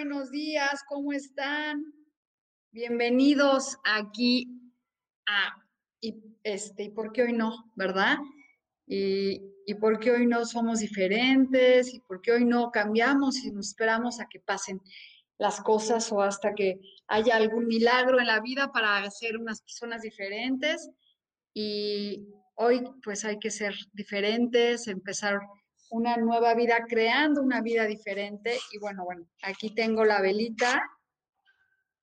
Buenos días, ¿cómo están? Bienvenidos aquí a y, este, ¿y por qué hoy no? ¿Verdad? Y, y por qué hoy no somos diferentes y por qué hoy no cambiamos y nos esperamos a que pasen las cosas o hasta que haya algún milagro en la vida para ser unas personas diferentes. Y hoy pues hay que ser diferentes, empezar una nueva vida, creando una vida diferente. Y bueno, bueno, aquí tengo la velita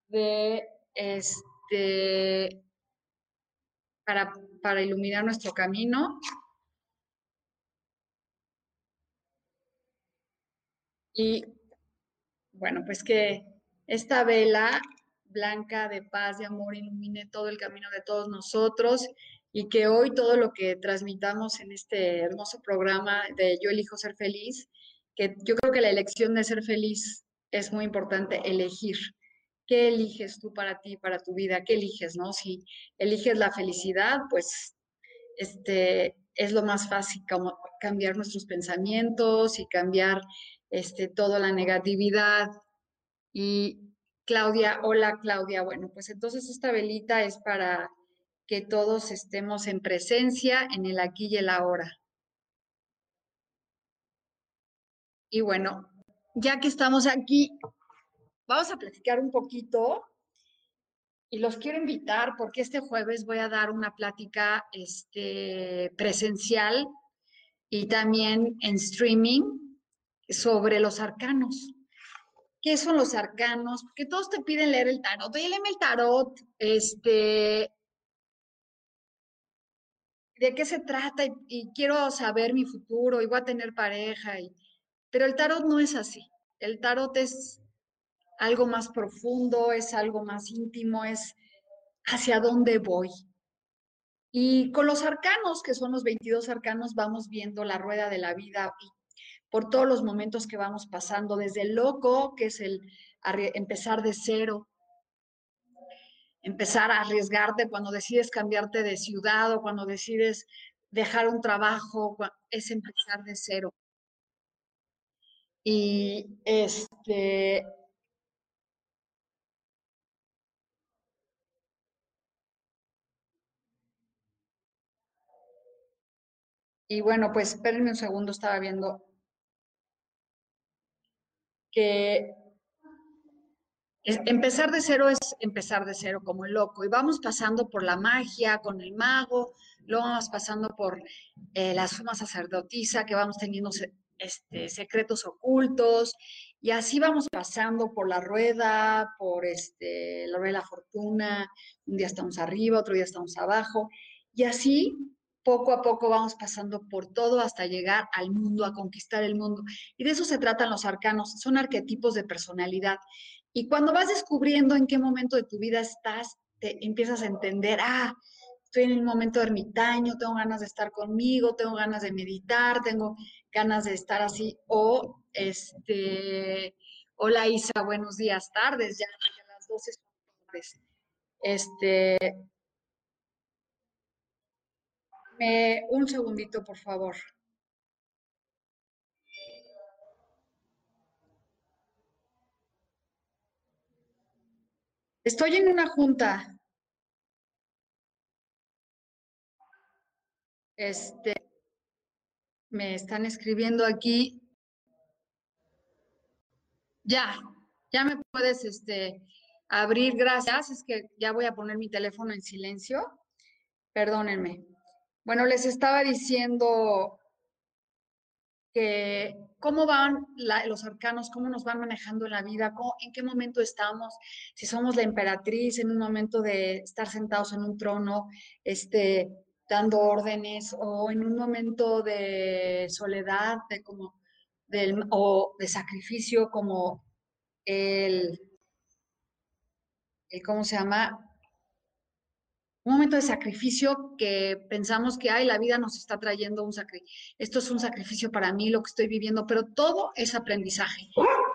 de este para, para iluminar nuestro camino. Y bueno, pues que esta vela blanca de paz, de amor, ilumine todo el camino de todos nosotros y que hoy todo lo que transmitamos en este hermoso programa de Yo elijo ser feliz, que yo creo que la elección de ser feliz es muy importante, elegir. ¿Qué eliges tú para ti, para tu vida? ¿Qué eliges, no? Si eliges la felicidad, pues este es lo más fácil cambiar nuestros pensamientos y cambiar este toda la negatividad. Y Claudia, hola Claudia, bueno, pues entonces esta velita es para que todos estemos en presencia en el aquí y el ahora. Y bueno, ya que estamos aquí, vamos a platicar un poquito y los quiero invitar porque este jueves voy a dar una plática este, presencial y también en streaming sobre los arcanos. ¿Qué son los arcanos? Porque todos te piden leer el tarot. El tarot. Este, de qué se trata y, quiero saber mi futuro y voy a tener pareja. Y, pero el tarot no es así. El tarot es algo más profundo, es algo más íntimo, es hacia dónde voy. Y con los arcanos, que son los 22 arcanos, vamos viendo la rueda de la vida por todos los momentos que vamos pasando, desde el loco, que es el empezar de cero, empezar a arriesgarte cuando decides cambiarte de ciudad o cuando decides dejar un trabajo, es empezar de cero. Y este Y bueno, pues espérenme un segundo, estaba viendo que empezar de cero es empezar de cero como el loco. Y vamos pasando por la magia con el mago, luego vamos pasando por eh, la suma sacerdotisa, que vamos teniendo este, secretos ocultos, y así vamos pasando por la rueda, por este, la rueda de la fortuna, un día estamos arriba, otro día estamos abajo, y así poco a poco vamos pasando por todo hasta llegar al mundo, a conquistar el mundo. Y de eso se tratan los arcanos, son arquetipos de personalidad. Y cuando vas descubriendo en qué momento de tu vida estás, te empiezas a entender, ah, estoy en un momento ermitaño, tengo ganas de estar conmigo, tengo ganas de meditar, tengo ganas de estar así, o este, hola Isa, buenos días, tardes, ya, a las 12 tardes. Este, me, un segundito, por favor. Estoy en una junta. Este, me están escribiendo aquí. Ya, Ya me puedes este, abrir, gracias. Es que ya voy a poner mi teléfono en silencio. Perdónenme. Bueno, les estaba diciendo cómo van los arcanos, cómo nos van manejando en la vida, en qué momento estamos, si somos la emperatriz en un momento de estar sentados en un trono, este, dando órdenes, o en un momento de soledad, de como o de sacrificio, como el, el, ¿cómo se llama? Un momento de sacrificio que pensamos que, ay, la vida nos está trayendo un sacrificio, esto es un sacrificio para mí, lo que estoy viviendo, pero todo es aprendizaje.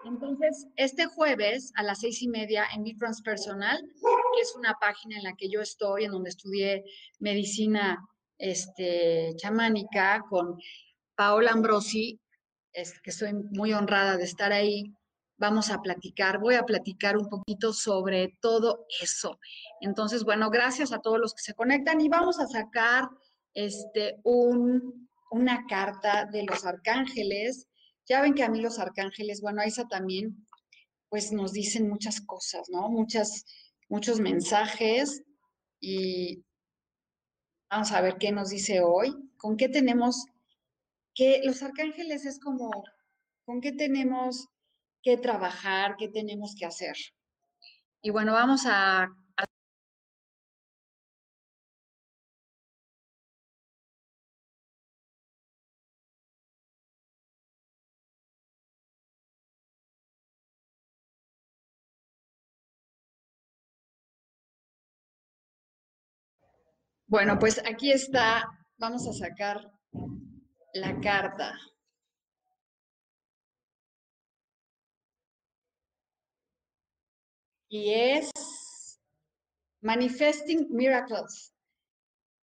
Entonces, este jueves a las seis y media en Mi Transpersonal, que es una página en la que yo estoy, en donde estudié medicina este, chamánica con Paola Ambrosi, es, que estoy muy honrada de estar ahí, vamos a platicar, voy a platicar un poquito sobre todo eso. Entonces, bueno, gracias a todos los que se conectan y vamos a sacar este, un, una carta de los arcángeles. Ya ven que a mí los arcángeles, bueno, a esa también, pues nos dicen muchas cosas, ¿no? Muchas, muchos mensajes y vamos a ver qué nos dice hoy, con qué tenemos, que los arcángeles es como, con qué tenemos que trabajar, qué tenemos que hacer. Y bueno, vamos a, Bueno, pues aquí está, vamos a sacar la carta. Y es Manifesting Miracles.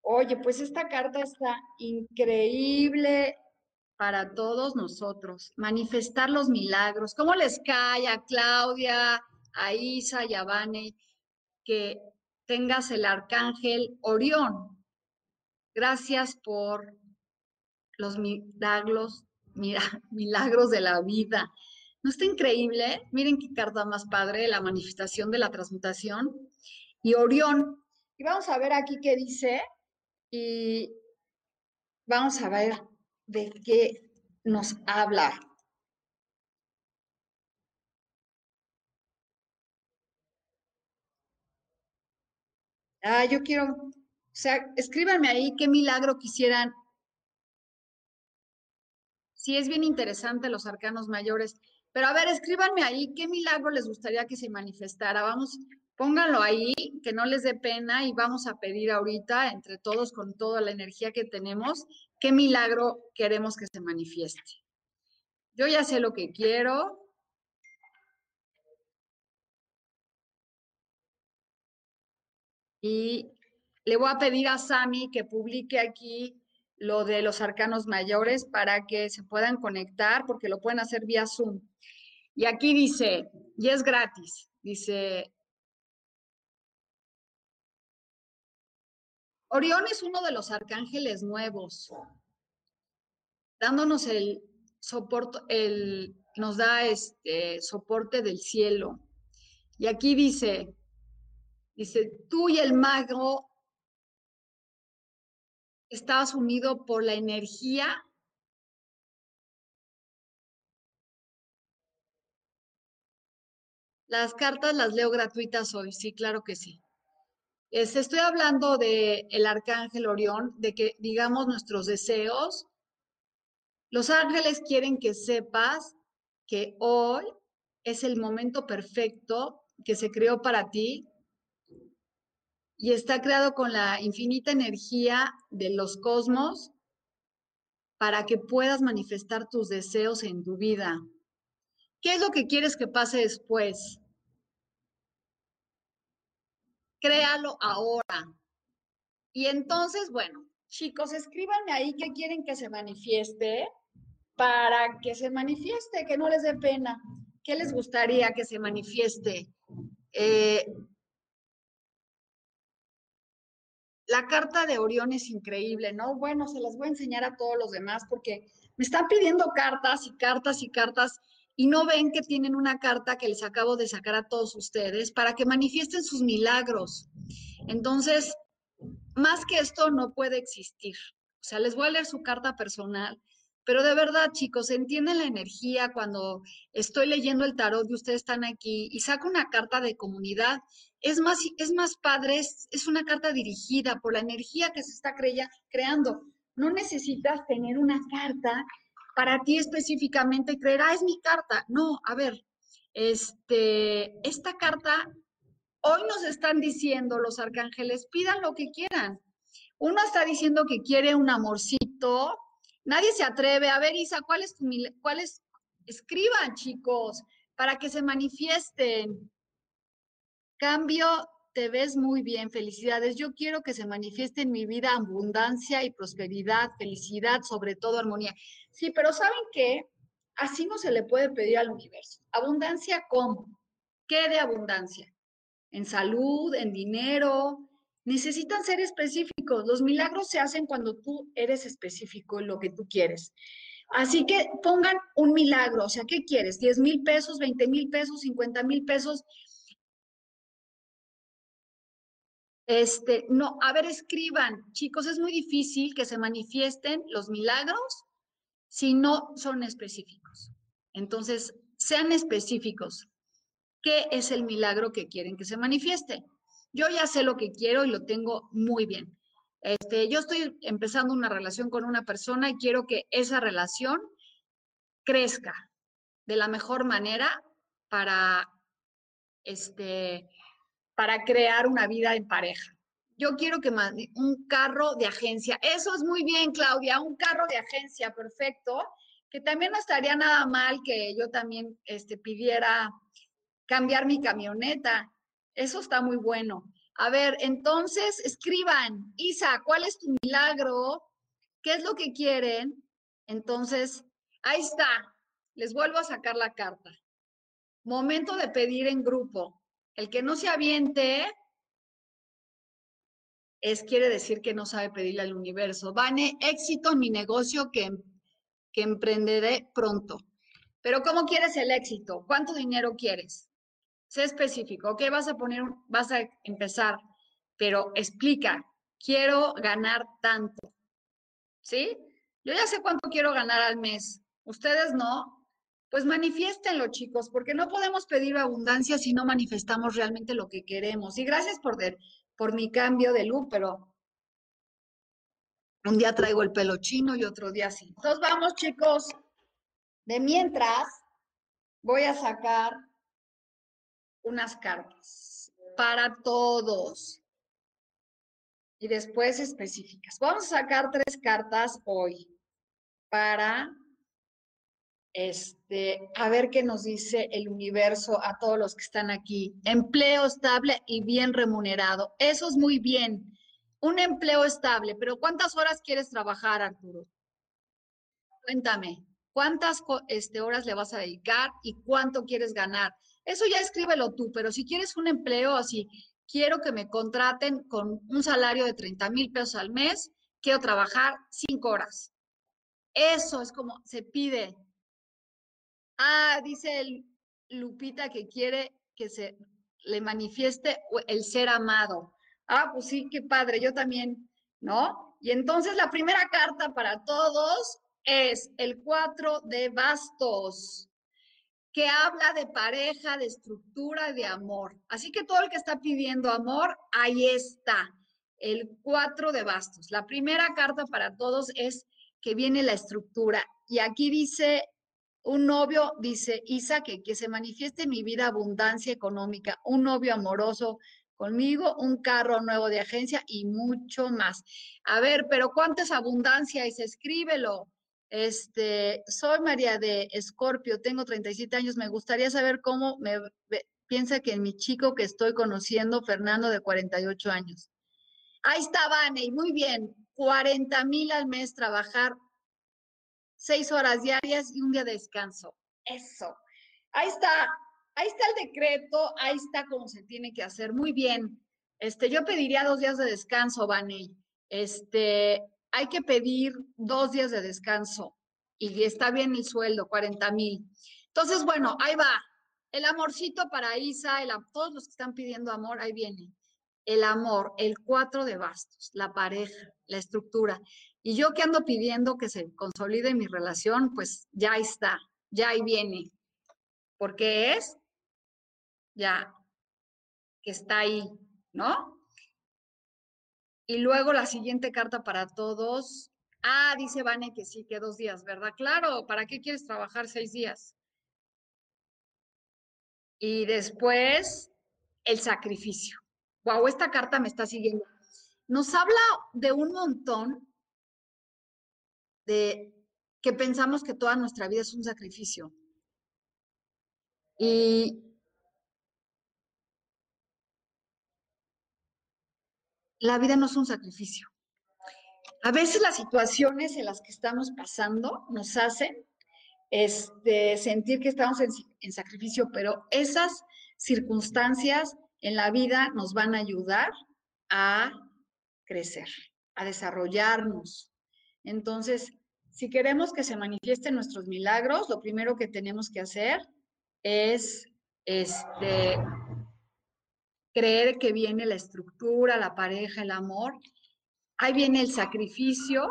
Oye, pues esta carta está increíble para todos nosotros. Manifestar los milagros. ¿Cómo les cae a Claudia, a Isa y a Vane que tengas el arcángel Orión? Gracias por los milagros, mira, milagros de la vida. ¿No está increíble? Miren qué carta más padre, la manifestación de la transmutación. Y Orión. Y vamos a ver aquí qué dice. Y vamos a ver de qué nos habla. Ah, yo quiero, o sea, escríbanme ahí qué milagro quisieran. Sí, es bien interesante los arcanos mayores. Pero a ver, escríbanme ahí qué milagro les gustaría que se manifestara. Vamos, pónganlo ahí, que no les dé pena y vamos a pedir ahorita, entre todos, con toda la energía que tenemos, qué milagro queremos que se manifieste. Yo ya sé lo que quiero. Y le voy a pedir a Sami que publique aquí lo de los arcanos mayores para que se puedan conectar, porque lo pueden hacer vía Zoom. Y aquí dice, y es gratis, dice, Orión es uno de los arcángeles nuevos, dándonos el soporte, el, nos da este soporte del cielo. Y aquí dice, dice, tú y el mago estás unido por la energía Las cartas las leo gratuitas hoy, sí, claro que sí. estoy hablando del el arcángel Orión, de que digamos nuestros deseos. Los ángeles quieren que sepas que hoy es el momento perfecto que se creó para ti y está creado con la infinita energía de los cosmos para que puedas manifestar tus deseos en tu vida. ¿Qué es lo que quieres que pase después? Créalo ahora. Y entonces, bueno, chicos, escríbanme ahí qué quieren que se manifieste para que se manifieste, que no les dé pena. ¿Qué les gustaría que se manifieste? Eh, la carta de Orión es increíble, ¿no? Bueno, se las voy a enseñar a todos los demás porque me están pidiendo cartas y cartas y cartas y no ven que tienen una carta que les acabo de sacar a todos ustedes para que manifiesten sus milagros. Entonces, más que esto no puede existir. O sea, les voy a leer su carta personal, pero de verdad, chicos, entienden la energía cuando estoy leyendo el tarot y ustedes están aquí y saco una carta de comunidad. Es más, es más padre, es, una carta dirigida por la energía que se está creando. No necesitas tener una carta para ti específicamente creer, ah, es mi carta. No, a ver, este, esta carta, hoy nos están diciendo los arcángeles, pidan lo que quieran. Uno está diciendo que quiere un amorcito, nadie se atreve. A ver, Isa, ¿cuál es tu, cuál es? Escriban, chicos, para que se manifiesten. Cambio, te ves muy bien, felicidades. Yo quiero que se manifieste en mi vida abundancia y prosperidad, felicidad, sobre todo armonía. Sí, pero ¿saben qué? Así no se le puede pedir al universo. Abundancia, ¿cómo? ¿Qué de abundancia? En salud, en dinero, necesitan ser específicos. Los milagros se hacen cuando tú eres específico en lo que tú quieres. Así que pongan un milagro, o sea, ¿qué quieres? ¿10 mil pesos, 20 mil pesos, 50 mil pesos? Este, no, a ver, escriban, chicos, es muy difícil que se manifiesten los milagros si no son específicos. Entonces, sean específicos. ¿Qué es el milagro que quieren que se manifieste? Yo ya sé lo que quiero y lo tengo muy bien. Este, yo estoy empezando una relación con una persona y quiero que esa relación crezca de la mejor manera para, este, para crear una vida en pareja. Yo quiero que mande un carro de agencia. Eso es muy bien, Claudia, un carro de agencia, perfecto. Que también no estaría nada mal que yo también este, pidiera cambiar mi camioneta. Eso está muy bueno. A ver, entonces escriban, Isa, ¿cuál es tu milagro? ¿Qué es lo que quieren? Entonces, ahí está. Les vuelvo a sacar la carta. Momento de pedir en grupo. El que no se aviente es quiere decir que no sabe pedirle al universo. Vane, éxito en mi negocio que, que emprenderé pronto. Pero ¿cómo quieres el éxito? ¿Cuánto dinero quieres? sé específico, ¿ok? Vas a poner, vas a empezar, pero explica, quiero ganar tanto, ¿sí? Yo ya sé cuánto quiero ganar al mes, ustedes no, pues manifiéstenlo, chicos, porque no podemos pedir abundancia si no manifestamos realmente lo que queremos. Y gracias por, mi cambio de look, pero un día traigo el pelo chino y otro día sí. Entonces vamos, chicos. De mientras, voy a sacar unas cartas para todos y después específicas. Vamos a sacar tres cartas hoy para este, a ver qué nos dice el universo a todos los que están aquí. Empleo estable y bien remunerado. Eso es muy bien. Un empleo estable, pero ¿cuántas horas quieres trabajar, Arturo? Cuéntame, ¿cuántas este, horas le vas a dedicar y cuánto quieres ganar? Eso ya escríbelo tú, pero si quieres un empleo así, quiero que me contraten con un salario de 30 mil pesos al mes, quiero trabajar cinco horas. Eso es como se pide. Ah, dice el Lupita que quiere que se le manifieste el ser amado. Ah, pues sí, qué padre, yo también, ¿no? Y entonces la primera carta para todos es el cuatro de bastos que habla de pareja, de estructura, de amor. Así que todo el que está pidiendo amor, ahí está, el cuatro de bastos. La primera carta para todos es que viene la estructura. Y aquí dice, un novio, dice Isa, que, que se manifieste en mi vida abundancia económica, un novio amoroso conmigo, un carro nuevo de agencia y mucho más. A ver, pero ¿cuánto es abundancia? Se escríbelo. Este, soy María de Escorpio, tengo 37 años. Me gustaría saber cómo me piensa que mi chico que estoy conociendo, Fernando, de 48 años. Ahí está, Vane, muy bien. 40 mil al mes, trabajar seis horas diarias y un día de descanso. Eso. Ahí está, ahí está el decreto, ahí está cómo se tiene que hacer. Muy bien. Este, yo pediría dos días de descanso, Vane. Este, hay que pedir dos días de descanso y está bien el sueldo, 40 mil. Entonces, bueno, ahí va. El amorcito para Isa, el, todos los que están pidiendo amor, ahí viene. El amor, el cuatro de bastos, la pareja, la estructura. Y yo que ando pidiendo que se consolide mi relación, pues ya está, ya ahí viene. Porque es ya que está ahí, ¿no? Y luego la siguiente carta para todos. Ah, dice Vane que sí, que dos días, ¿verdad? Claro, ¿para qué quieres trabajar seis días? Y después, el sacrificio. Wow, esta carta me está siguiendo. Nos habla de un montón de que pensamos que toda nuestra vida es un sacrificio. Y la vida no es un sacrificio. A veces las situaciones en las que estamos pasando nos hacen este, sentir que estamos en, sacrificio, pero esas circunstancias en la vida nos van a ayudar a crecer, a desarrollarnos. Entonces, si queremos que se manifiesten nuestros milagros, lo primero que tenemos que hacer es este, creer que viene la estructura, la pareja, el amor. Ahí viene el sacrificio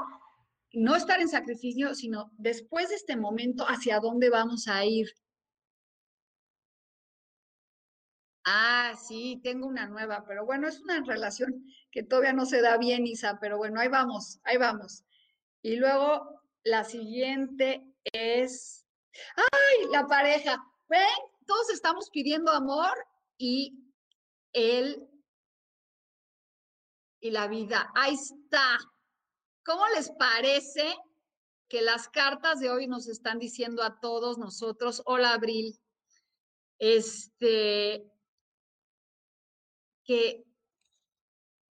no estar en sacrificio, sino después de este momento, hacia dónde vamos a ir. Ah, sí, tengo una nueva, pero bueno, es una relación que todavía no se da bien, Isa, pero bueno, ahí vamos, ahí vamos. Y luego la siguiente es, ay, la pareja. Ven, todos estamos pidiendo amor y él y la vida. Ahí está. ¿Cómo les parece que las cartas de hoy nos están diciendo a todos nosotros, hola Abril, este, que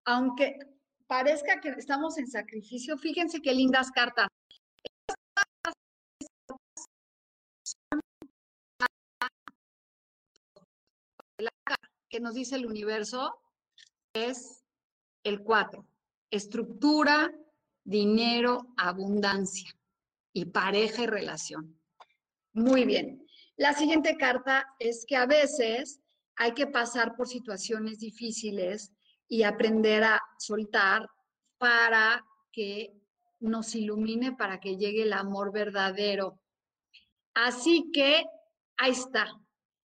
aunque parezca que estamos en sacrificio, fíjense qué lindas cartas. que nos dice el universo es el 4, estructura, dinero, abundancia y pareja y relación. Muy bien. La siguiente carta es que a veces hay que pasar por situaciones difíciles y aprender a soltar para que nos ilumine, para que llegue el amor verdadero. Así que ahí está.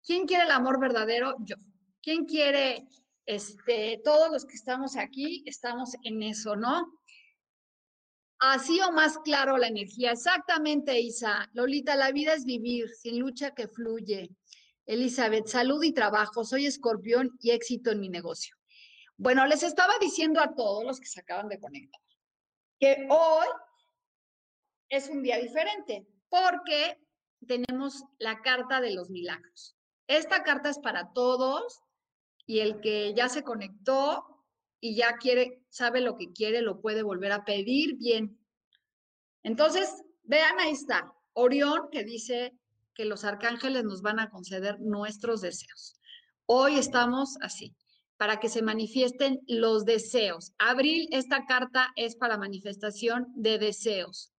¿Quién quiere el amor verdadero? Yo. ¿Quién quiere, este, todos los que estamos aquí, estamos en eso, ¿no? Así o más claro la energía. Exactamente, Isa. Lolita, la vida es vivir, sin lucha que fluye. Elizabeth, salud y trabajo. Soy escorpión y éxito en mi negocio. Bueno, les estaba diciendo a todos los que se acaban de conectar que hoy es un día diferente porque tenemos la carta de los milagros. Esta carta es para todos y el que ya se conectó y ya quiere, sabe lo que quiere, lo puede volver a pedir bien. Entonces, vean, ahí está, Orión que dice que los arcángeles nos van a conceder nuestros deseos. Hoy estamos así, para que se manifiesten los deseos. Abril, esta carta es para manifestación de deseos.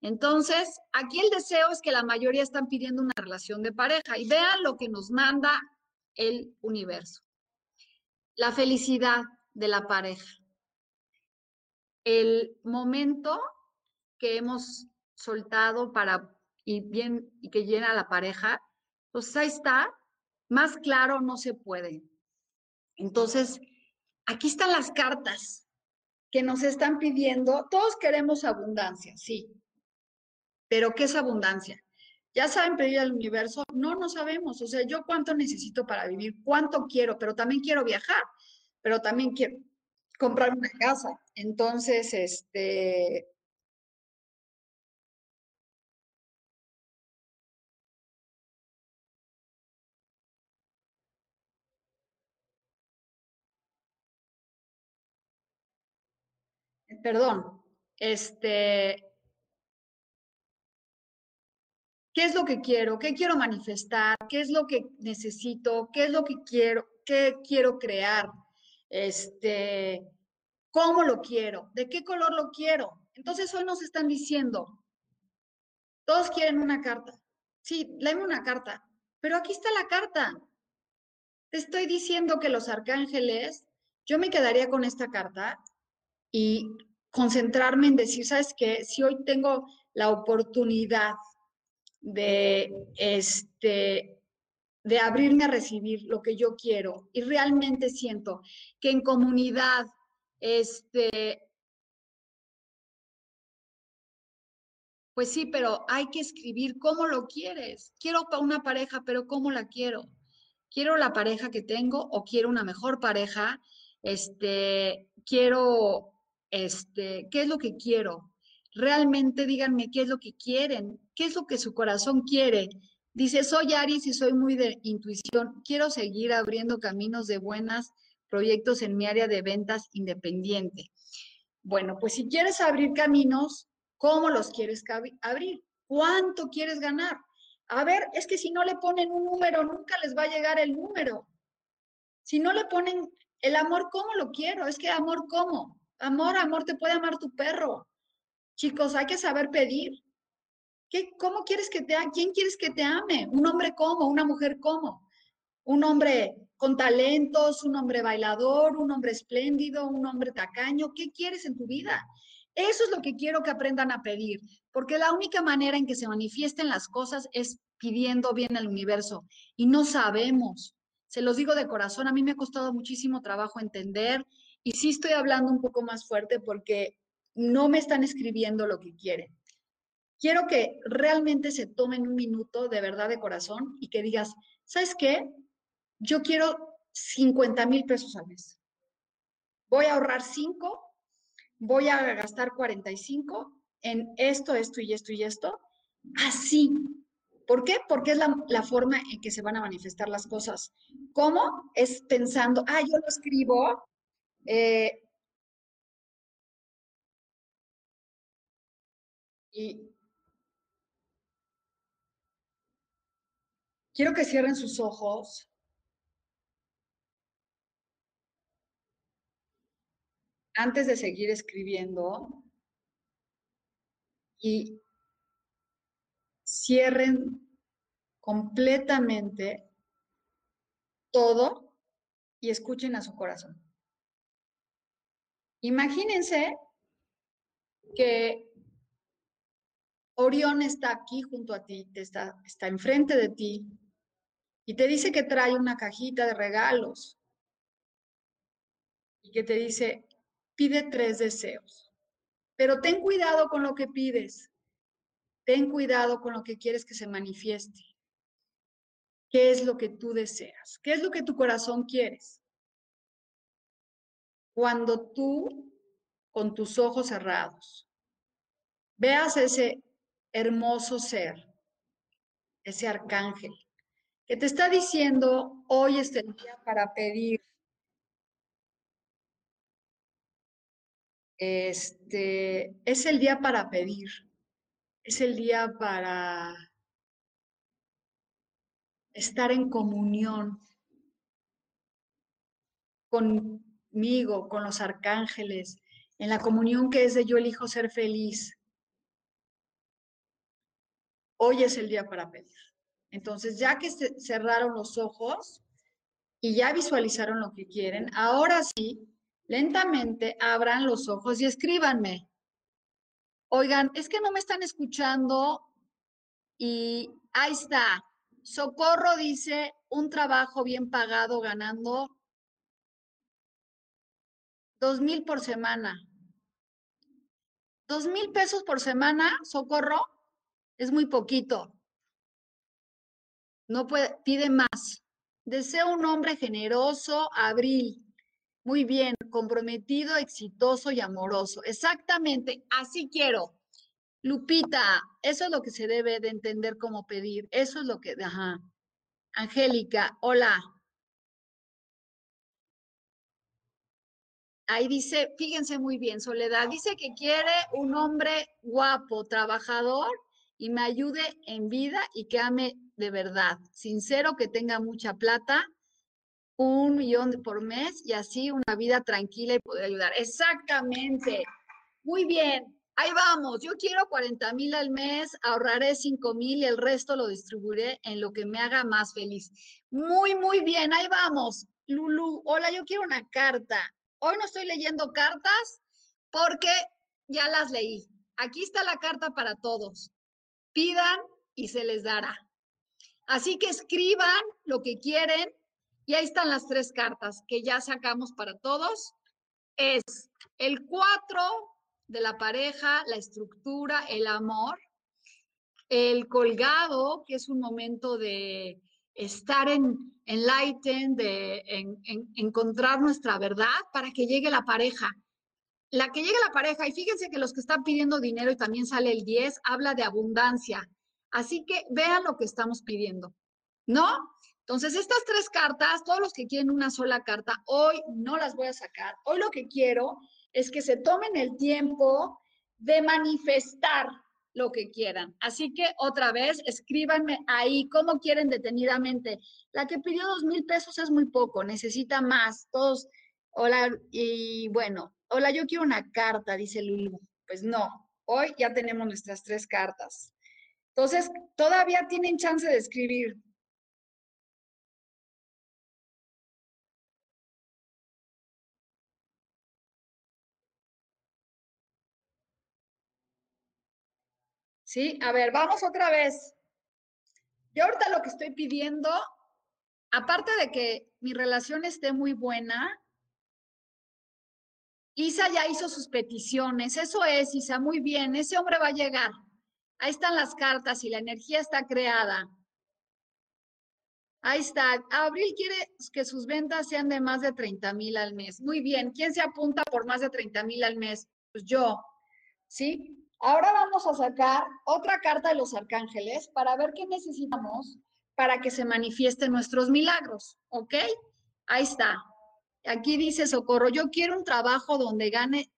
Entonces, aquí el deseo es que la mayoría están pidiendo una relación de pareja y vean lo que nos manda el universo. La felicidad, de la pareja. El momento que hemos soltado para y bien y que llena la pareja, pues ahí está, más claro no se puede. Entonces, aquí están las cartas que nos están pidiendo. Todos queremos abundancia, sí. Pero ¿qué es abundancia? ¿Ya saben pedir al universo? No, no sabemos. O sea, yo cuánto necesito para vivir, cuánto quiero, pero también quiero viajar pero también quiero comprar una casa. Entonces, este... Perdón, este, ¿Qué es lo que quiero? ¿Qué quiero manifestar? ¿Qué es lo que necesito? ¿Qué es lo que quiero? ¿Qué quiero crear? este, cómo lo quiero, de qué color lo quiero. Entonces hoy nos están diciendo, todos quieren una carta. Sí, léeme una carta. Pero aquí está la carta. Te estoy diciendo que los arcángeles, yo me quedaría con esta carta y concentrarme en decir, ¿sabes qué? Si hoy tengo la oportunidad de, este, de abrirme a recibir lo que yo quiero y realmente siento que en comunidad, este, pues sí, pero hay que escribir cómo lo quieres. Quiero una pareja, pero ¿cómo la quiero? ¿Quiero la pareja que tengo o quiero una mejor pareja? Este, quiero, este, ¿qué es lo que quiero? Realmente díganme qué es lo que quieren, qué es lo que su corazón quiere. Dice, soy Aries y soy muy de intuición. Quiero seguir abriendo caminos de buenas proyectos en mi área de ventas independiente. Bueno, pues si quieres abrir caminos, ¿cómo los quieres abrir? ¿Cuánto quieres ganar? A ver, es que si no le ponen un número, nunca les va a llegar el número. Si no le ponen el amor, ¿cómo lo quiero? Es que amor, ¿cómo? Amor, amor, te puede amar tu perro. Chicos, hay que saber pedir. ¿Qué, ¿Cómo quieres que te? ¿Quién quieres que te ame? ¿Un hombre cómo? ¿Una mujer cómo? ¿Un hombre con talentos? ¿Un hombre bailador? ¿Un hombre espléndido? ¿Un hombre tacaño? ¿Qué quieres en tu vida? Eso es lo que quiero que aprendan a pedir, porque la única manera en que se manifiesten las cosas es pidiendo bien al universo y no sabemos. Se los digo de corazón, a mí me ha costado muchísimo trabajo entender y sí estoy hablando un poco más fuerte porque no me están escribiendo lo que quieren. Quiero que realmente se tomen un minuto de verdad de corazón y que digas, ¿sabes qué? Yo quiero 50 mil pesos al mes. Voy a ahorrar 5, voy a gastar 45 en esto, esto y esto y esto. Así. ¿Por qué? Porque es la, forma en que se van a manifestar las cosas. ¿Cómo? Es pensando, ah, yo lo escribo, eh, y quiero que cierren sus ojos. Antes de seguir escribiendo y cierren completamente todo y escuchen a su corazón. Imagínense que Orión está aquí junto a ti, está, está enfrente de ti y te dice que trae una cajita de regalos y que te dice, pide tres deseos, pero ten cuidado con lo que pides, ten cuidado con lo que quieres que se manifieste. ¿Qué es lo que tú deseas? ¿Qué es lo que tu corazón quieres? Cuando tú, con tus ojos cerrados, veas ese hermoso ser, ese arcángel, que te está diciendo, hoy es el día para pedir. Este, es el día para pedir, es el día para estar en comunión conmigo, con los arcángeles, en la comunión que es de yo elijo ser feliz, hoy es el día para pedir. Entonces, ya que cerraron los ojos y ya visualizaron lo que quieren, ahora sí, lentamente abran los ojos y escríbanme. Oigan, es que no me están escuchando y ahí está. Socorro dice un trabajo bien pagado ganando dos mil por semana. Dos mil pesos por semana, Socorro es muy poquito. No puede, pide más. Deseo un hombre generoso, abril. Muy bien, comprometido, exitoso y amoroso. Exactamente, así quiero. Lupita, eso es lo que se debe de entender como pedir. Eso es lo que, ajá. Angélica, hola. Ahí dice, fíjense muy bien, Soledad, dice que quiere un hombre guapo, trabajador y me ayude en vida y que ame de verdad. Sincero, que tenga mucha plata, un millón por mes y así una vida tranquila y poder ayudar. Exactamente. Muy bien. Ahí vamos, yo quiero 40 mil al mes, ahorraré 5 mil y el resto lo distribuiré en lo que me haga más feliz. Muy, muy bien, ahí vamos. Lulu, hola, yo quiero una carta. Hoy no estoy leyendo cartas porque ya las leí. Aquí está la carta para todos. Pidan y se les dará. Así que escriban lo que quieren y ahí están las tres cartas que ya sacamos para todos. Es el 4 de la pareja, la estructura, el amor. El colgado, que es un momento de estar en enlighten, de encontrar nuestra verdad para que llegue la pareja. La que llegue la pareja, y fíjense que los que están pidiendo dinero y también sale el 10, habla de abundancia. Así que vean lo que estamos pidiendo, ¿no? Entonces, estas tres cartas, todos los que quieren una sola carta, hoy no las voy a sacar. Hoy lo que quiero es que se tomen el tiempo de manifestar lo que quieran. Así que otra vez, escríbanme ahí cómo quieren detenidamente. La que pidió dos mil pesos es muy poco, necesita más. Todos, hola, y bueno, hola, yo quiero una carta, dice Lulu. Pues no, hoy ya tenemos nuestras tres cartas. Entonces, todavía tienen chance de escribir. ¿Sí? A ver, vamos otra vez. Yo ahorita lo que estoy pidiendo, aparte de que mi relación esté muy buena, Isa ya hizo sus peticiones. Eso es, Isa, muy bien. Ese hombre va a llegar. Ahí están las cartas y la energía está creada. Ahí está. Abril quiere que sus ventas sean de más de 30 mil al mes. Muy bien. ¿Quién se apunta por más de 30 mil al mes? Pues yo. ¿Sí? Ahora vamos a sacar otra carta de los arcángeles para ver qué necesitamos para que se manifiesten nuestros milagros, ¿ok? Ahí está. Aquí dice Socorro, yo quiero un trabajo donde gane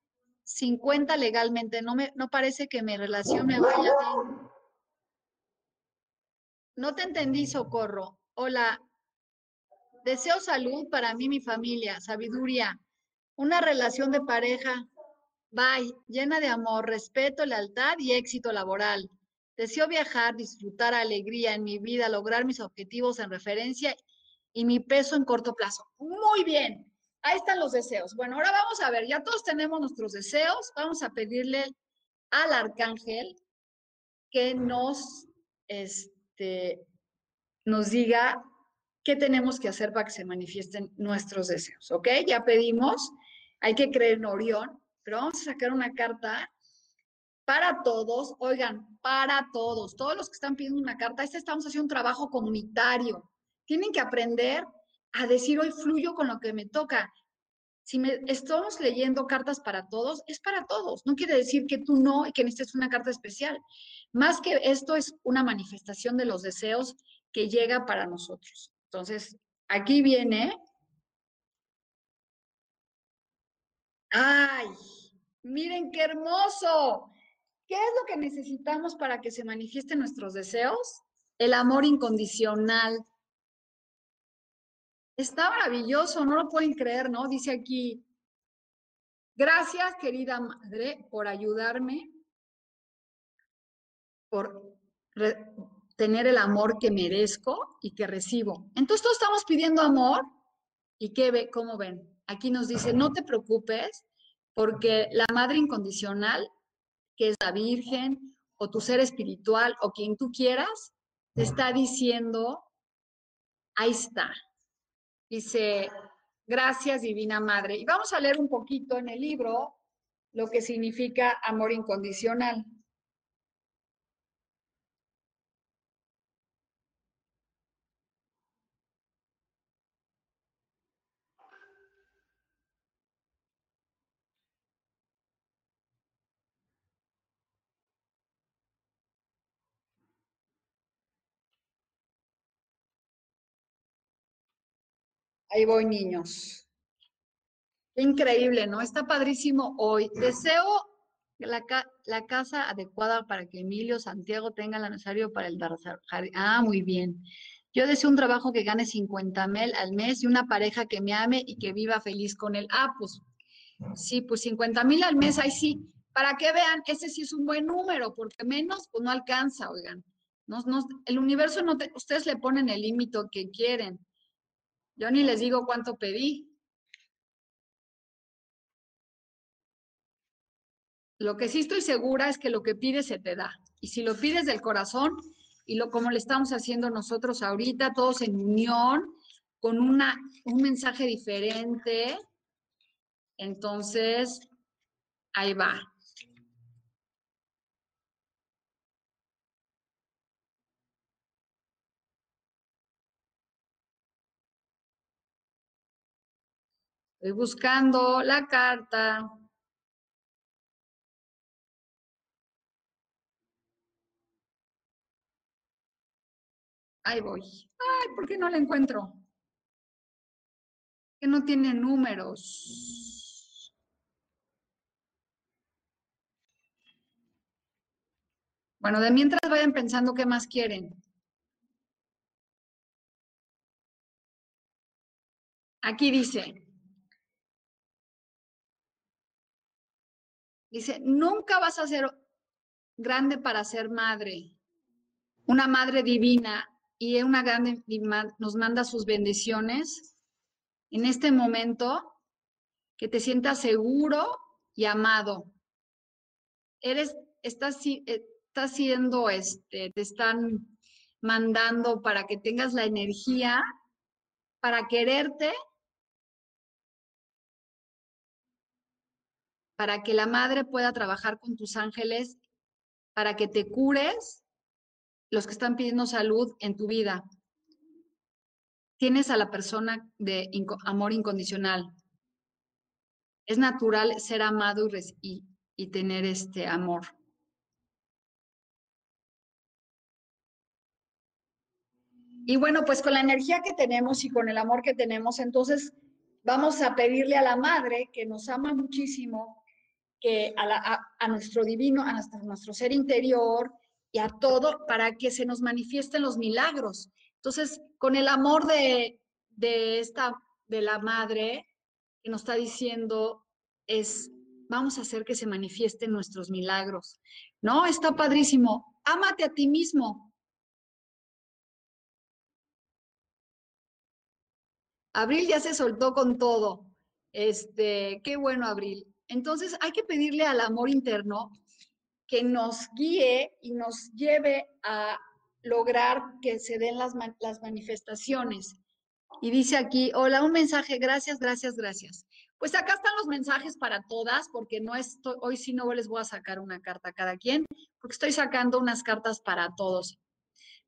50 legalmente. No me no parece que mi relación me vaya bien. No te entendí, Socorro. Hola. Deseo salud para mí, mi familia, sabiduría, una relación de pareja Bye, llena de amor, respeto, lealtad y éxito laboral. Deseo viajar, disfrutar alegría en mi vida, lograr mis objetivos en referencia y mi peso en corto plazo. Muy bien, ahí están los deseos. Bueno, ahora vamos a ver, ya todos tenemos nuestros deseos. Vamos a pedirle al arcángel que nos, este, nos diga qué tenemos que hacer para que se manifiesten nuestros deseos, ¿ok? Ya pedimos, hay que creer en Orión, pero vamos a sacar una carta para todos, oigan, para todos, todos los que están pidiendo una carta, este estamos haciendo un trabajo comunitario. Tienen que aprender a decir hoy fluyo con lo que me toca. Si me, estamos leyendo cartas para todos, es para todos. No quiere decir que tú no y que necesites una carta especial. Más que esto es una manifestación de los deseos que llega para nosotros. Entonces, aquí viene ¡Ay! Miren qué hermoso. ¿Qué es lo que necesitamos para que se manifiesten nuestros deseos? El amor incondicional. Está maravilloso, no lo pueden creer, ¿no? Dice aquí, gracias querida madre por ayudarme, por tener el amor que merezco y que recibo. Entonces todos estamos pidiendo amor y ¿qué ve? ¿Cómo ven? Aquí nos dice, no te preocupes, porque la madre incondicional, que es la Virgen, o tu ser espiritual, o quien tú quieras, te está diciendo, ahí está. Dice, gracias Divina Madre. Y vamos a leer un poquito en el libro lo que significa amor incondicional. Ahí voy, niños. increíble, ¿no? Está padrísimo hoy. Deseo la, la, casa adecuada para que Emilio Santiago tenga lo necesario para el Ah, muy bien. Yo deseo un trabajo que gane 50 mil al mes y una pareja que me ame y que viva feliz con él. Ah, pues sí, pues 50 mil al mes, ahí sí. para que vean, ese sí es un buen número, porque menos, pues no alcanza, oigan. el universo no te, ustedes le ponen el límite que quieren. Yo ni les digo cuánto pedí. Lo que sí estoy segura es que lo que pides se te da. Y si lo pides del corazón, y lo como le estamos haciendo nosotros ahorita, todos en unión, con una, un mensaje diferente, entonces ahí va. Estoy buscando la carta. Ahí voy. Ay, ¿por qué no la encuentro? Que no tiene números. Bueno, de mientras vayan pensando qué más quieren. Aquí dice, dice, nunca vas a ser grande para ser madre, una madre divina y una grande nos manda sus bendiciones en este momento, que te sientas seguro y amado. Eres, estás, estás siendo, este, te están mandando para que tengas la energía para quererte, para que la madre pueda trabajar con tus ángeles, para que te cures los que están pidiendo salud en tu vida. Tienes a la persona de amor incondicional. Es natural ser amado y, y tener este amor. Y bueno, pues con la energía que tenemos y con el amor que tenemos, entonces vamos a pedirle a la Madre que nos ama muchísimo, a, nuestro divino, a nuestro ser interior, y a todo para que se nos manifiesten los milagros. Entonces, con el amor de, de esta, de la madre que nos está diciendo es, vamos a hacer que se manifiesten nuestros milagros. ¿No? Está padrísimo. Ámate a ti mismo. Abril ya se soltó con todo. Este, qué bueno, Abril. Entonces hay que pedirle al amor interno que nos guíe y nos lleve a lograr que se den las, manifestaciones. Y dice aquí, hola, un mensaje, gracias, gracias, gracias. Pues acá están los mensajes para todas, porque no estoy, hoy sí no les voy a sacar una carta a cada quien, porque estoy sacando unas cartas para todos.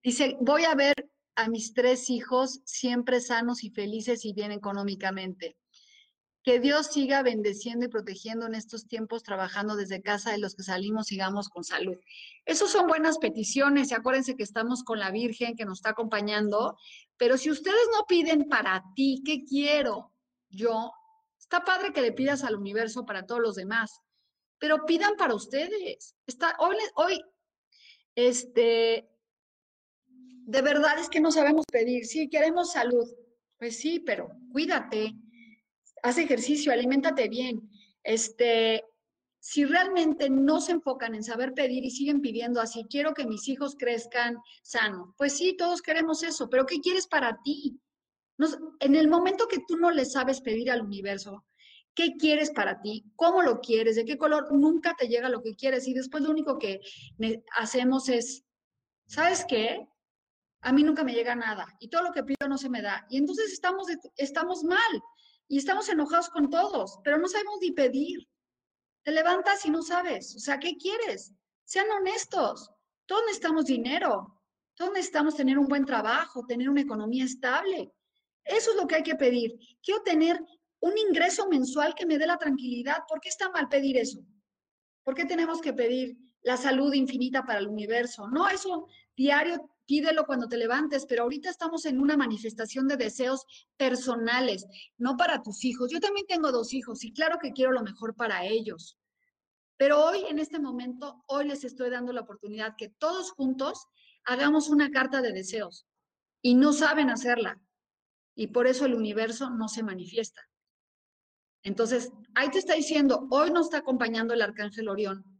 Dice, voy a ver a mis tres hijos siempre sanos y felices y bien económicamente. Que Dios siga bendeciendo y protegiendo en estos tiempos, trabajando desde casa de los que salimos, sigamos con salud. Esas son buenas peticiones y acuérdense que estamos con la Virgen que nos está acompañando, pero si ustedes no piden para ti, ¿qué quiero? Yo, está padre que le pidas al universo para todos los demás, pero pidan para ustedes. Está, hoy, hoy, este, de verdad es que no sabemos pedir. Sí, queremos salud. Pues sí, pero cuídate haz ejercicio, aliméntate bien. Este, si realmente no se enfocan en saber pedir y siguen pidiendo así, quiero que mis hijos crezcan sanos. Pues sí, todos queremos eso, pero ¿qué quieres para ti? en el momento que tú no le sabes pedir al universo, ¿qué quieres para ti? ¿Cómo lo quieres? ¿De qué color? Nunca te llega lo que quieres y después lo único que hacemos es, ¿sabes qué? A mí nunca me llega nada y todo lo que pido no se me da. Y entonces estamos, estamos mal y estamos enojados con todos, pero no sabemos ni pedir. Te levantas y no sabes, o sea, ¿qué quieres? Sean honestos. Todos necesitamos dinero, todos necesitamos tener un buen trabajo, tener una economía estable. Eso es lo que hay que pedir. Quiero tener un ingreso mensual que me dé la tranquilidad. ¿Por qué está mal pedir eso? ¿Por qué tenemos que pedir la salud infinita para el universo? No, eso diario pídelo cuando te levantes, pero ahorita estamos en una manifestación de deseos personales, no para tus hijos. Yo también tengo dos hijos y claro que quiero lo mejor para ellos. Pero hoy, en este momento, hoy les estoy dando la oportunidad que todos juntos hagamos una carta de deseos y no saben hacerla. Y por eso el universo no se manifiesta. Entonces, ahí te está diciendo, hoy nos está acompañando el arcángel Orión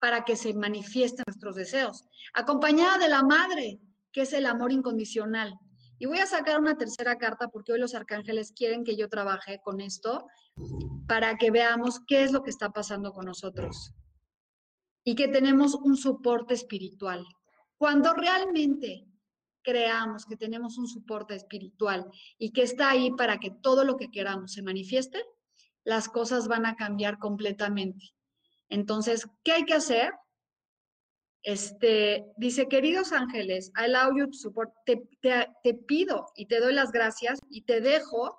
para que se manifiesten nuestros deseos, acompañada de la madre, que es el amor incondicional. Y voy a sacar una tercera carta porque hoy los arcángeles quieren que yo trabaje con esto para que veamos qué es lo que está pasando con nosotros y que tenemos un soporte espiritual. Cuando realmente creamos que tenemos un soporte espiritual y que está ahí para que todo lo que queramos se manifieste, las cosas van a cambiar completamente. Entonces, ¿qué hay que hacer? Este, dice, queridos ángeles, I allow you to support, te, te pido y te doy las gracias y te dejo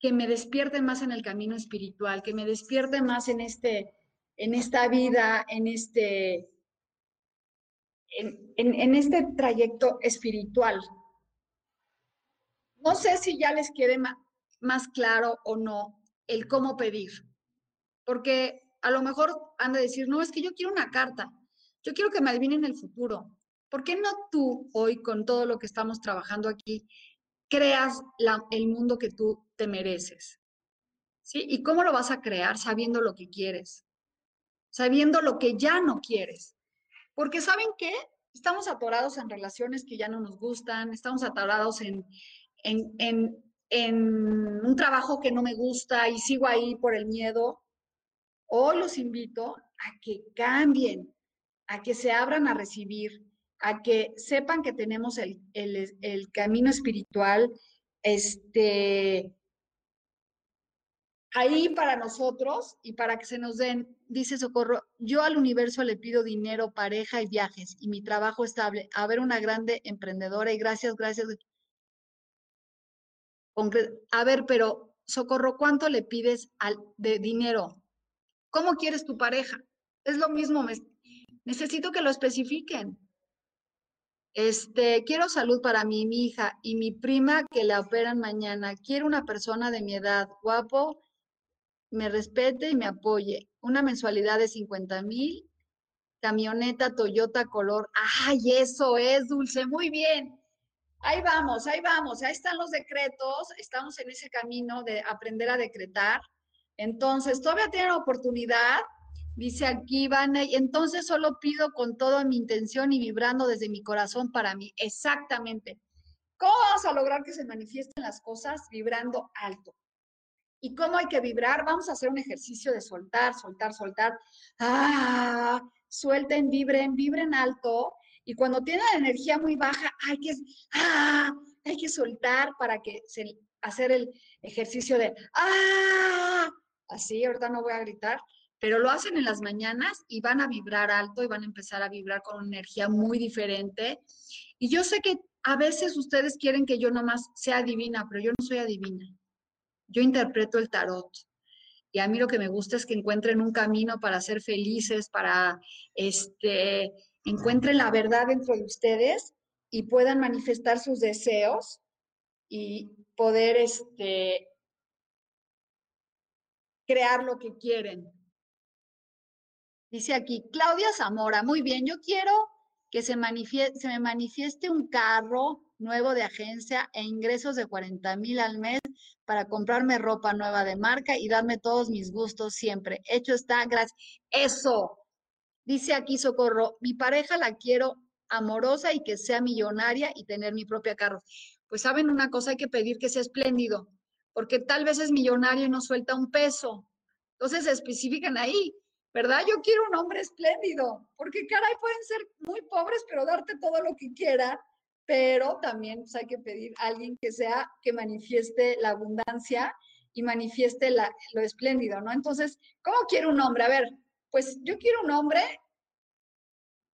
que me despierte más en el camino espiritual, que me despierte más en este, en esta vida, en este, en, este trayecto espiritual. No sé si ya les quede más, claro o no el cómo pedir, porque a lo mejor han de decir, no, es que yo quiero una carta, yo quiero que me adivinen el futuro. ¿Por qué no tú hoy, con todo lo que estamos trabajando aquí, creas el mundo que tú te mereces? ¿Sí? ¿Y cómo lo vas a crear sabiendo lo que quieres? Sabiendo lo que ya no quieres. Porque ¿saben qué? Estamos atorados en relaciones que ya no nos gustan, estamos atorados en, en, en, un trabajo que no me gusta y sigo ahí por el miedo. Hoy los invito a que cambien, a que se abran a recibir, a que sepan que tenemos el, el, camino espiritual este, ahí para nosotros y para que se nos den, dice Socorro, yo al universo le pido dinero, pareja y viajes y mi trabajo estable. A ver, una grande emprendedora y gracias, gracias. A ver, pero Socorro, ¿cuánto le pides de dinero? ¿Cómo quieres tu pareja? Es lo mismo, necesito que lo especifiquen. Este, quiero salud para mi hija y mi prima que la operan mañana. Quiero una persona de mi edad, guapo, me respete y me apoye. Una mensualidad de 50 mil, camioneta Toyota color. ¡Ay, eso es, Dulce! Muy bien. Ahí vamos, ahí vamos. Ahí están los decretos. Estamos en ese camino de aprender a decretar. Entonces, todavía tienen oportunidad. Dice aquí, y entonces solo pido con toda mi intención y vibrando desde mi corazón para mí. Exactamente. ¿Cómo vamos a lograr que se manifiesten las cosas vibrando alto? ¿Y cómo hay que vibrar? Vamos a hacer un ejercicio de soltar, soltar, soltar. Ah, suelten, vibren, vibren alto. Y cuando tienen energía muy baja, hay que, ah, hay que soltar para que se, hacer el ejercicio de ah, así, ahorita no voy a gritar, pero lo hacen en las mañanas y van a vibrar alto y van a empezar a vibrar con una energía muy diferente. Y yo sé que a veces ustedes quieren que yo nomás sea divina, pero yo no soy adivina yo interpreto el tarot. Y a mí lo que me gusta es que encuentren un camino para ser felices, para este, encuentren la verdad dentro de ustedes y puedan manifestar sus deseos y poder este, crear lo que quieren. Dice aquí, Claudia Zamora, muy bien, yo quiero que se, se me manifieste un carro nuevo de agencia e ingresos de 40 mil al mes para comprarme ropa nueva de marca y darme todos mis gustos siempre. Hecho está, gracias. Eso. Dice aquí Socorro, mi pareja la quiero amorosa y que sea millonaria y tener mi propia carro. Pues saben una cosa, hay que pedir que sea espléndido, porque tal vez es millonario y no suelta un peso. Entonces especifican ahí, ¿verdad? Yo quiero un hombre espléndido, porque caray, pueden ser muy pobres, pero darte todo lo que quieran pero también pues, hay que pedir a alguien que sea, que manifieste la abundancia y manifieste lo espléndido, ¿no? Entonces, ¿cómo quiero un hombre? A ver, pues yo quiero un hombre,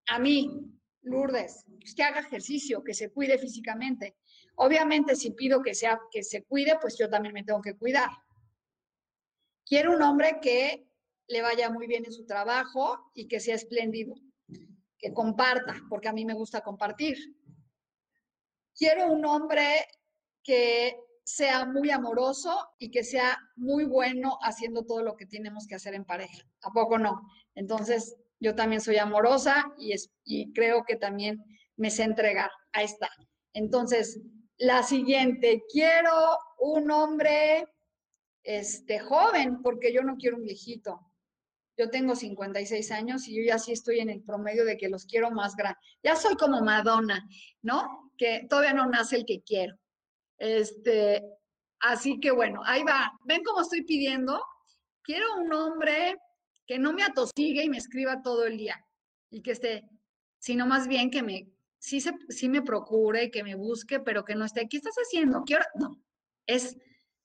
a mí, Lourdes, pues, que haga ejercicio, que se cuide físicamente. Obviamente, si pido que, sea, que se cuide, pues yo también me tengo que cuidar. Quiero un hombre que le vaya muy bien en su trabajo y que sea espléndido, que comparta, porque a mí me gusta compartir quiero un hombre que sea muy amoroso y que sea muy bueno haciendo todo lo que tenemos que hacer en pareja. ¿A poco no? Entonces, yo también soy amorosa y, es, y creo que también me sé entregar. Ahí está. Entonces, La siguiente, quiero un hombre este, joven, porque yo no quiero un viejito. Yo tengo 56 años y yo ya sí estoy en el promedio de que los quiero más grandes. Ya soy como Madonna, ¿no? Que todavía no nace el que quiero. Este, así que bueno, ahí va. ¿Ven cómo estoy pidiendo? Quiero un hombre que no me atosigue y me escriba todo el día y que esté, sino más bien que me, sí, se, sí me procure, que me busque, pero que no esté, ¿qué estás haciendo? Quiero, no, es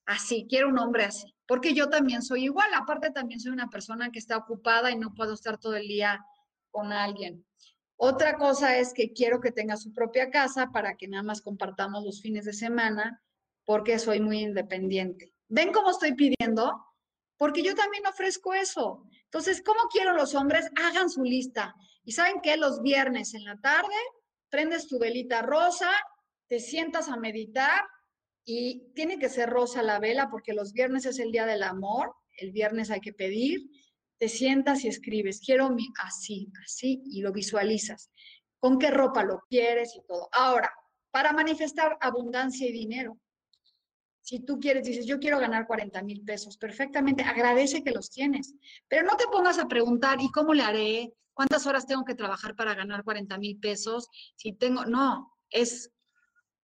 así, quiero un hombre así, porque yo también soy igual, aparte también soy una persona que está ocupada y no puedo estar todo el día con alguien. Otra cosa es que quiero que tenga su propia casa para que nada más compartamos los fines de semana, porque soy muy independiente. ¿Ven cómo estoy pidiendo? Porque yo también ofrezco eso. Entonces, ¿cómo quiero los hombres? Hagan su lista. Y saben que los viernes en la tarde prendes tu velita rosa, te sientas a meditar y tiene que ser rosa la vela porque los viernes es el día del amor, el viernes hay que pedir, te sientas y escribes, quiero mi así, así y lo visualizas. ¿Con qué ropa lo quieres y todo? Ahora, para manifestar abundancia y dinero, si tú quieres, dices, yo quiero ganar 40 mil pesos, perfectamente, agradece que los tienes, pero no te pongas a preguntar, ¿y cómo le haré? ¿Cuántas horas tengo que trabajar para ganar 40 mil pesos? Si tengo, no, es,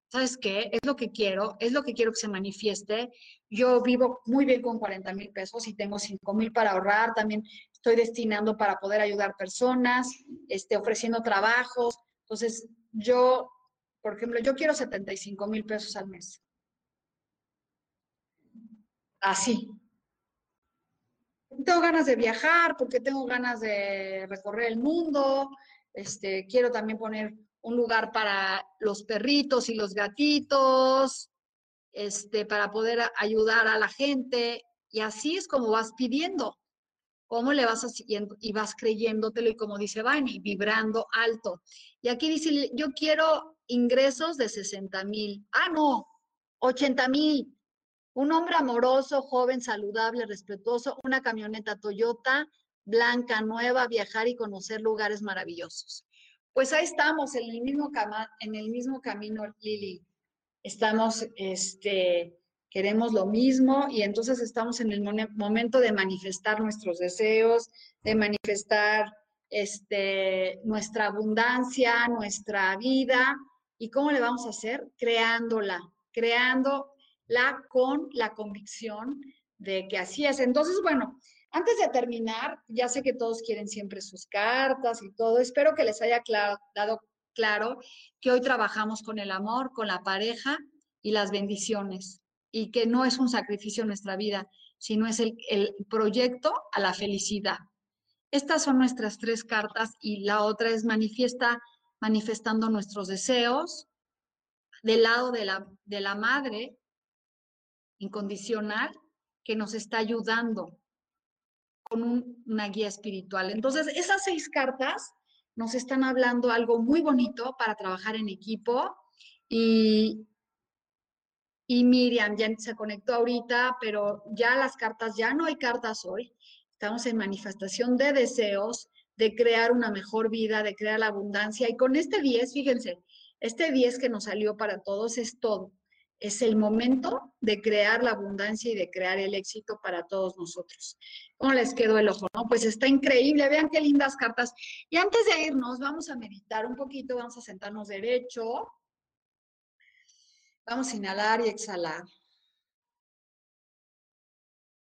¿sabes qué? Es lo que quiero, es lo que quiero que se manifieste. Yo vivo muy bien con 40 mil pesos y tengo 5 mil para ahorrar, también estoy destinando para poder ayudar personas, este, ofreciendo trabajos. Entonces, yo, por ejemplo, yo quiero 75 mil pesos al mes. Así, tengo ganas de viajar, porque tengo ganas de recorrer el mundo, este, quiero también poner un lugar para los perritos y los gatitos, este, para poder ayudar a la gente. Y así es como vas pidiendo, cómo le vas haciendo y vas creyéndotelo y como dice Vani, vibrando alto. Y aquí dice, yo quiero ingresos de 60 mil. Ah, no, 80 mil. Un hombre amoroso, joven, saludable, respetuoso, una camioneta Toyota blanca, nueva, viajar y conocer lugares maravillosos. Pues ahí estamos, en el mismo, en el mismo camino, Lili. Estamos, este, queremos lo mismo y entonces estamos en el momento de manifestar nuestros deseos, de manifestar este, nuestra abundancia, nuestra vida. ¿Y cómo le vamos a hacer? Creándola, creando la con la convicción de que así es. Entonces, bueno, antes de terminar, ya sé que todos quieren siempre sus cartas y todo. Espero que les haya dado claro que hoy trabajamos con el amor, con la pareja y las bendiciones y que no es un sacrificio en nuestra vida, sino es el, el proyecto a la felicidad. Estas son nuestras tres cartas y la otra es manifiesta, manifestando nuestros deseos. Del lado de la, de la madre, incondicional que nos está ayudando con una guía espiritual. Entonces, esas seis cartas nos están hablando algo muy bonito para trabajar en equipo y, y Miriam ya se conectó ahorita, pero ya las cartas, ya no hay cartas hoy. Estamos en manifestación de deseos, de crear una mejor vida, de crear la abundancia. Y con este 10, fíjense, este 10 que nos salió para todos es todo es el momento de crear la abundancia y de crear el éxito para todos nosotros. ¿Cómo les quedó el ojo? Pues está increíble, vean qué lindas cartas. Y antes de irnos, vamos a meditar un poquito, vamos a sentarnos derecho. Vamos a inhalar y exhalar.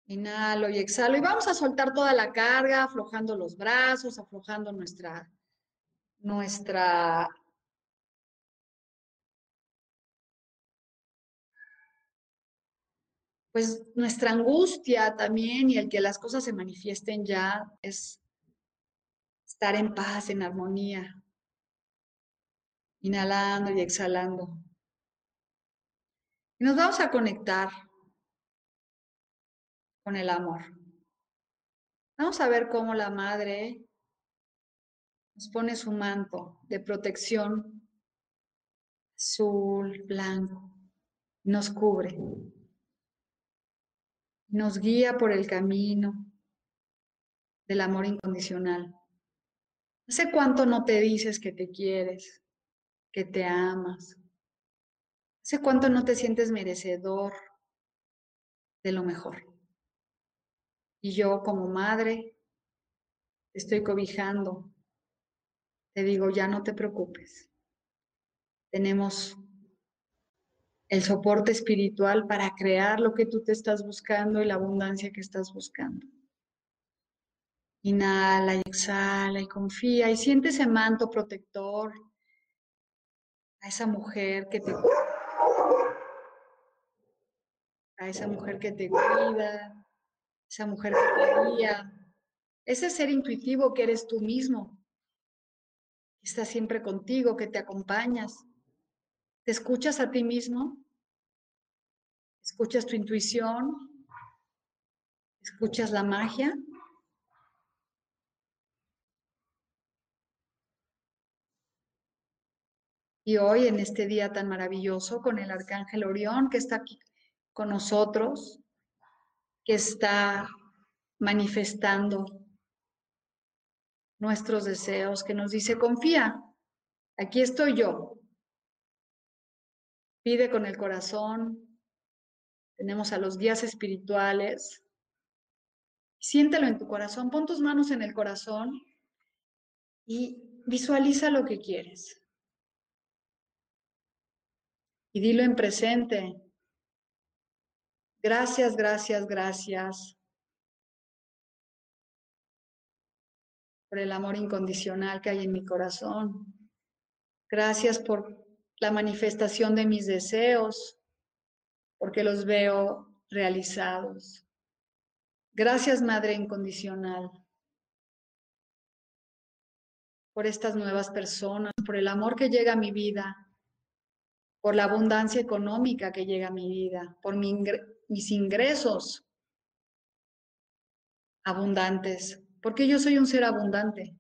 Inhalo y exhalo y vamos a soltar toda la carga, aflojando los brazos, aflojando nuestra, nuestra pues nuestra angustia también y el que las cosas se manifiesten ya es estar en paz, en armonía, inhalando y exhalando. Y nos vamos a conectar con el amor. Vamos a ver cómo la madre nos pone su manto de protección azul, blanco, nos cubre nos guía por el camino del amor incondicional. ¿Hace cuánto no te dices que te quieres, que te amas? ¿Hace cuánto no te sientes merecedor de lo mejor? Y yo como madre te estoy cobijando. Te digo, ya no te preocupes. Tenemos el soporte espiritual para crear lo que tú te estás buscando y la abundancia que estás buscando. Inhala y exhala y confía y siente ese manto protector a esa mujer que te a esa mujer que te cuida, esa mujer que te guía, ese ser intuitivo que eres tú mismo, que está siempre contigo, que te acompañas. ¿Te escuchas a ti mismo? ¿Escuchas tu intuición? ¿Escuchas la magia? Y hoy, en este día tan maravilloso, con el arcángel Orión que está aquí con nosotros, que está manifestando nuestros deseos, que nos dice, confía, aquí estoy yo. Pide con el corazón, tenemos a los guías espirituales. Siéntelo en tu corazón, pon tus manos en el corazón y visualiza lo que quieres. Y dilo en presente. Gracias, gracias, gracias por el amor incondicional que hay en mi corazón. Gracias por la manifestación de mis deseos, porque los veo realizados. Gracias, Madre Incondicional, por estas nuevas personas, por el amor que llega a mi vida, por la abundancia económica que llega a mi vida, por mis ingresos abundantes, porque yo soy un ser abundante,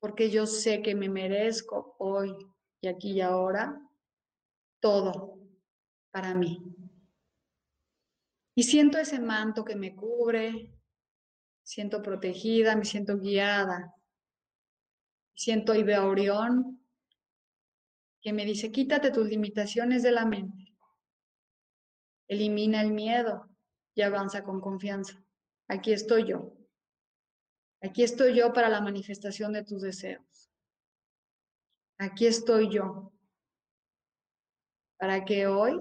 porque yo sé que me merezco hoy y aquí y ahora todo para mí. Y siento ese manto que me cubre, siento protegida, me siento guiada. Siento y a Orión que me dice, quítate tus limitaciones de la mente, elimina el miedo y avanza con confianza. Aquí estoy yo. Aquí estoy yo para la manifestación de tus deseos. Aquí estoy yo. Para que hoy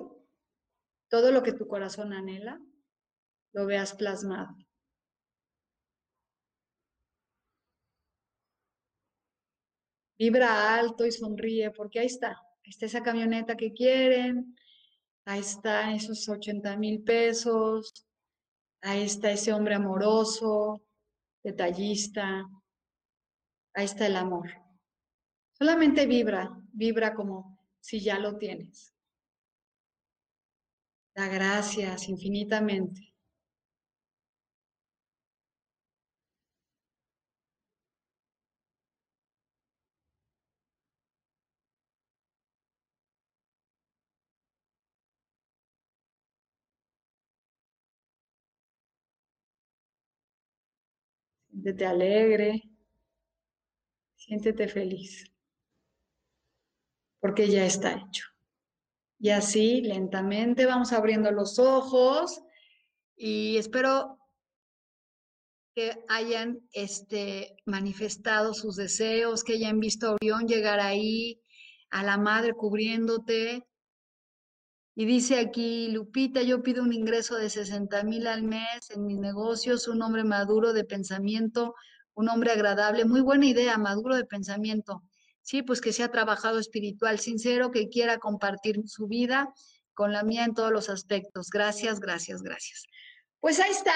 todo lo que tu corazón anhela lo veas plasmado. vibra alto y sonríe, porque ahí está, ahí está esa camioneta que quieren, ahí está esos 80 mil pesos, ahí está ese hombre amoroso, detallista, ahí está el amor. Solamente vibra, vibra como si ya lo tienes. Da gracias infinitamente. Alegre, siéntete feliz, porque ya está hecho. Y así, lentamente, vamos abriendo los ojos y espero que hayan este, manifestado sus deseos, que hayan visto a Orión llegar ahí, a la madre cubriéndote, y dice aquí, Lupita, yo pido un ingreso de 60 mil al mes en mis negocios, un hombre maduro de pensamiento, un hombre agradable. Muy buena idea, maduro de pensamiento. Sí, pues que sea trabajado espiritual, sincero, que quiera compartir su vida con la mía en todos los aspectos. Gracias, gracias, gracias. Pues ahí está.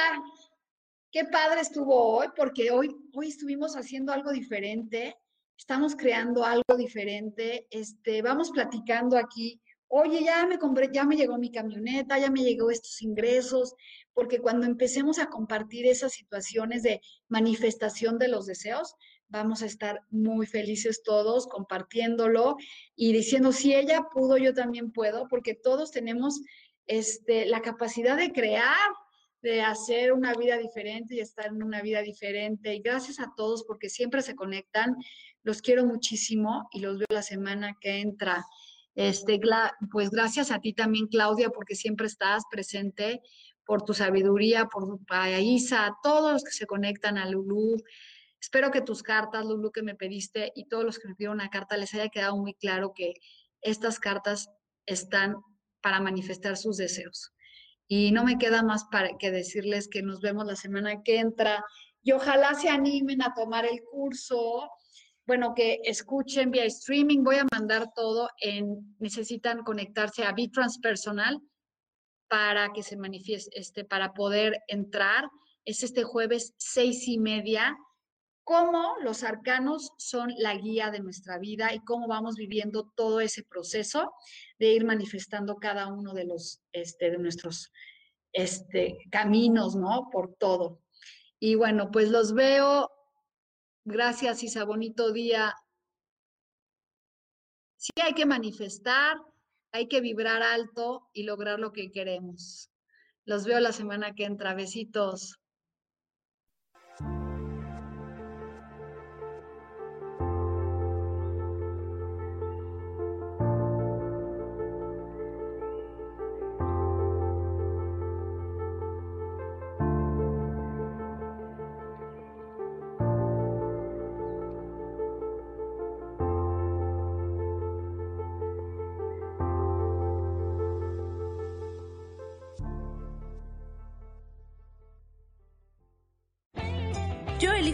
Qué padre estuvo hoy, porque hoy, hoy estuvimos haciendo algo diferente. Estamos creando algo diferente. Este, vamos platicando aquí oye, ya me compré, ya me llegó mi camioneta, ya me llegó estos ingresos, porque cuando empecemos a compartir esas situaciones de manifestación de los deseos, vamos a estar muy felices todos compartiéndolo y diciendo, si ella pudo, yo también puedo, porque todos tenemos este, la capacidad de crear, de hacer una vida diferente y estar en una vida diferente. Y gracias a todos porque siempre se conectan. Los quiero muchísimo y los veo la semana que entra. Este, pues gracias a ti también, Claudia, porque siempre estás presente, por tu sabiduría, por Isa, a todos los que se conectan a Lulu. Espero que tus cartas, Lulu, que me pediste y todos los que me pidieron una carta, les haya quedado muy claro que estas cartas están para manifestar sus deseos. Y no me queda más para que decirles que nos vemos la semana que entra y ojalá se animen a tomar el curso. Bueno, que escuchen vía streaming. Voy a mandar todo en, necesitan conectarse a Transpersonal para que se manifieste, este, para poder entrar. Es este jueves seis y media cómo los arcanos son la guía de nuestra vida y cómo vamos viviendo todo ese proceso de ir manifestando cada uno de los, este, de nuestros este, caminos, ¿no? Por todo. Y bueno, pues los veo. Gracias, Isa, bonito día. Sí hay que manifestar, hay que vibrar alto y lograr lo que queremos. Los veo la semana que entra. Besitos.